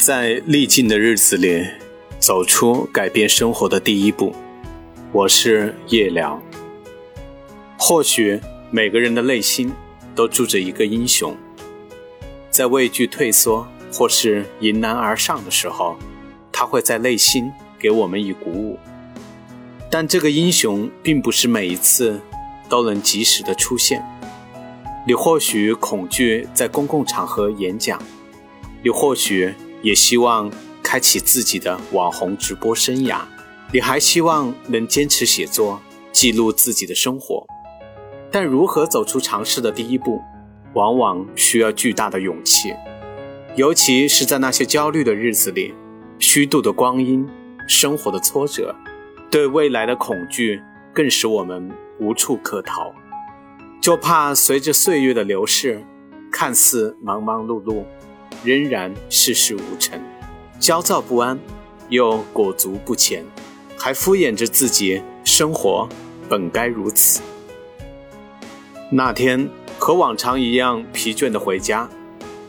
在历尽的日子里，走出改变生活的第一步。我是夜聊。或许每个人的内心都住着一个英雄，在畏惧退缩或是迎难而上的时候，他会在内心给我们以鼓舞。但这个英雄并不是每一次都能及时的出现。你或许恐惧在公共场合演讲，你或许。也希望开启自己的网红直播生涯，你还希望能坚持写作，记录自己的生活。但如何走出尝试的第一步，往往需要巨大的勇气，尤其是在那些焦虑的日子里，虚度的光阴，生活的挫折，对未来的恐惧，更使我们无处可逃。就怕随着岁月的流逝，看似忙忙碌碌。仍然事事无成，焦躁不安，又裹足不前，还敷衍着自己。生活本该如此。那天和往常一样疲倦的回家，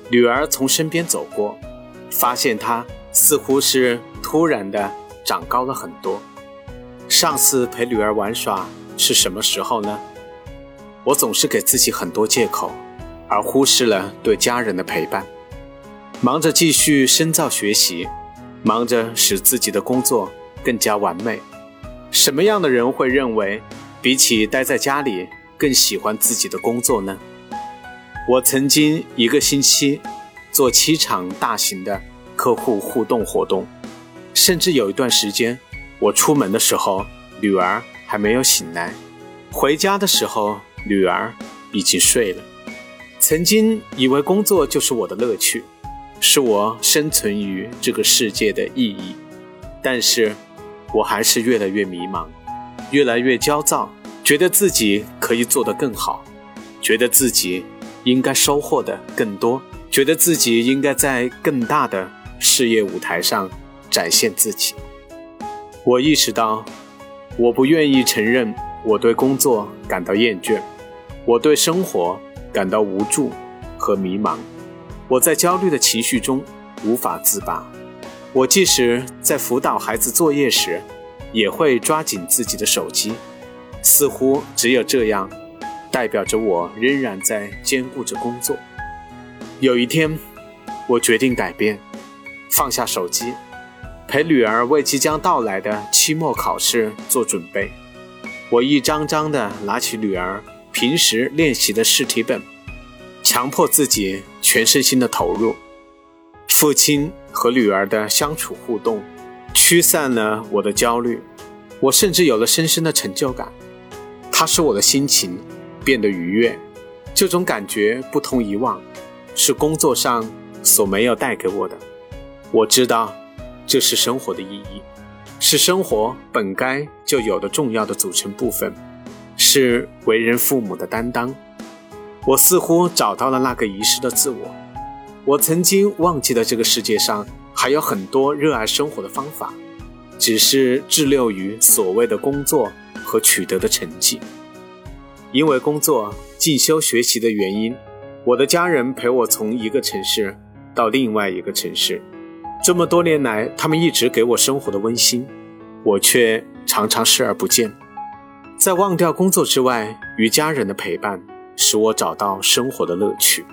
女儿从身边走过，发现她似乎是突然的长高了很多。上次陪女儿玩耍是什么时候呢？我总是给自己很多借口，而忽视了对家人的陪伴。忙着继续深造学习，忙着使自己的工作更加完美。什么样的人会认为，比起待在家里更喜欢自己的工作呢？我曾经一个星期做七场大型的客户互动活动，甚至有一段时间，我出门的时候女儿还没有醒来，回家的时候女儿已经睡了。曾经以为工作就是我的乐趣。是我生存于这个世界的意义，但是，我还是越来越迷茫，越来越焦躁，觉得自己可以做得更好，觉得自己应该收获的更多，觉得自己应该在更大的事业舞台上展现自己。我意识到，我不愿意承认我对工作感到厌倦，我对生活感到无助和迷茫。我在焦虑的情绪中无法自拔。我即使在辅导孩子作业时，也会抓紧自己的手机，似乎只有这样，代表着我仍然在兼顾着工作。有一天，我决定改变，放下手机，陪女儿为即将到来的期末考试做准备。我一张张地拿起女儿平时练习的试题本。强迫自己全身心的投入，父亲和女儿的相处互动，驱散了我的焦虑，我甚至有了深深的成就感，它使我的心情变得愉悦，这种感觉不同以往，是工作上所没有带给我的。我知道，这是生活的意义，是生活本该就有的重要的组成部分，是为人父母的担当。我似乎找到了那个遗失的自我。我曾经忘记了这个世界上还有很多热爱生活的方法，只是滞留于所谓的工作和取得的成绩。因为工作、进修、学习的原因，我的家人陪我从一个城市到另外一个城市。这么多年来，他们一直给我生活的温馨，我却常常视而不见。在忘掉工作之外，与家人的陪伴。使我找到生活的乐趣。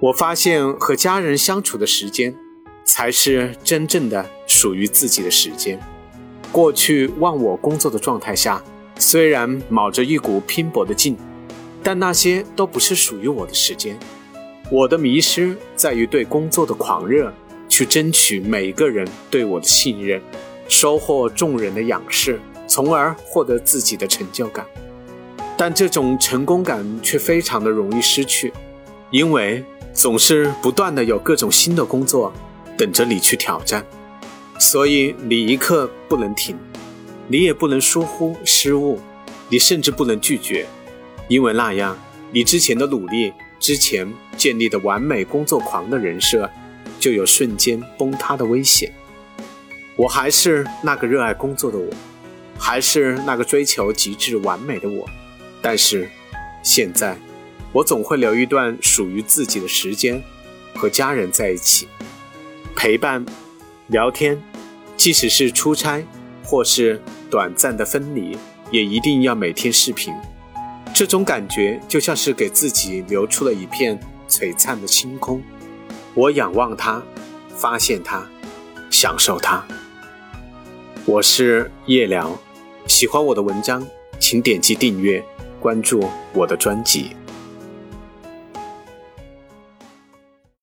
我发现和家人相处的时间，才是真正的属于自己的时间。过去忘我工作的状态下，虽然卯着一股拼搏的劲，但那些都不是属于我的时间。我的迷失在于对工作的狂热，去争取每个人对我的信任，收获众人的仰视，从而获得自己的成就感。但这种成功感却非常的容易失去，因为总是不断的有各种新的工作等着你去挑战，所以你一刻不能停，你也不能疏忽失误，你甚至不能拒绝，因为那样你之前的努力，之前建立的完美工作狂的人设，就有瞬间崩塌的危险。我还是那个热爱工作的我，还是那个追求极致完美的我。但是，现在，我总会留一段属于自己的时间，和家人在一起，陪伴、聊天，即使是出差或是短暂的分离，也一定要每天视频。这种感觉就像是给自己留出了一片璀璨的星空。我仰望它，发现它，享受它。我是叶聊，喜欢我的文章，请点击订阅，关注我的专辑。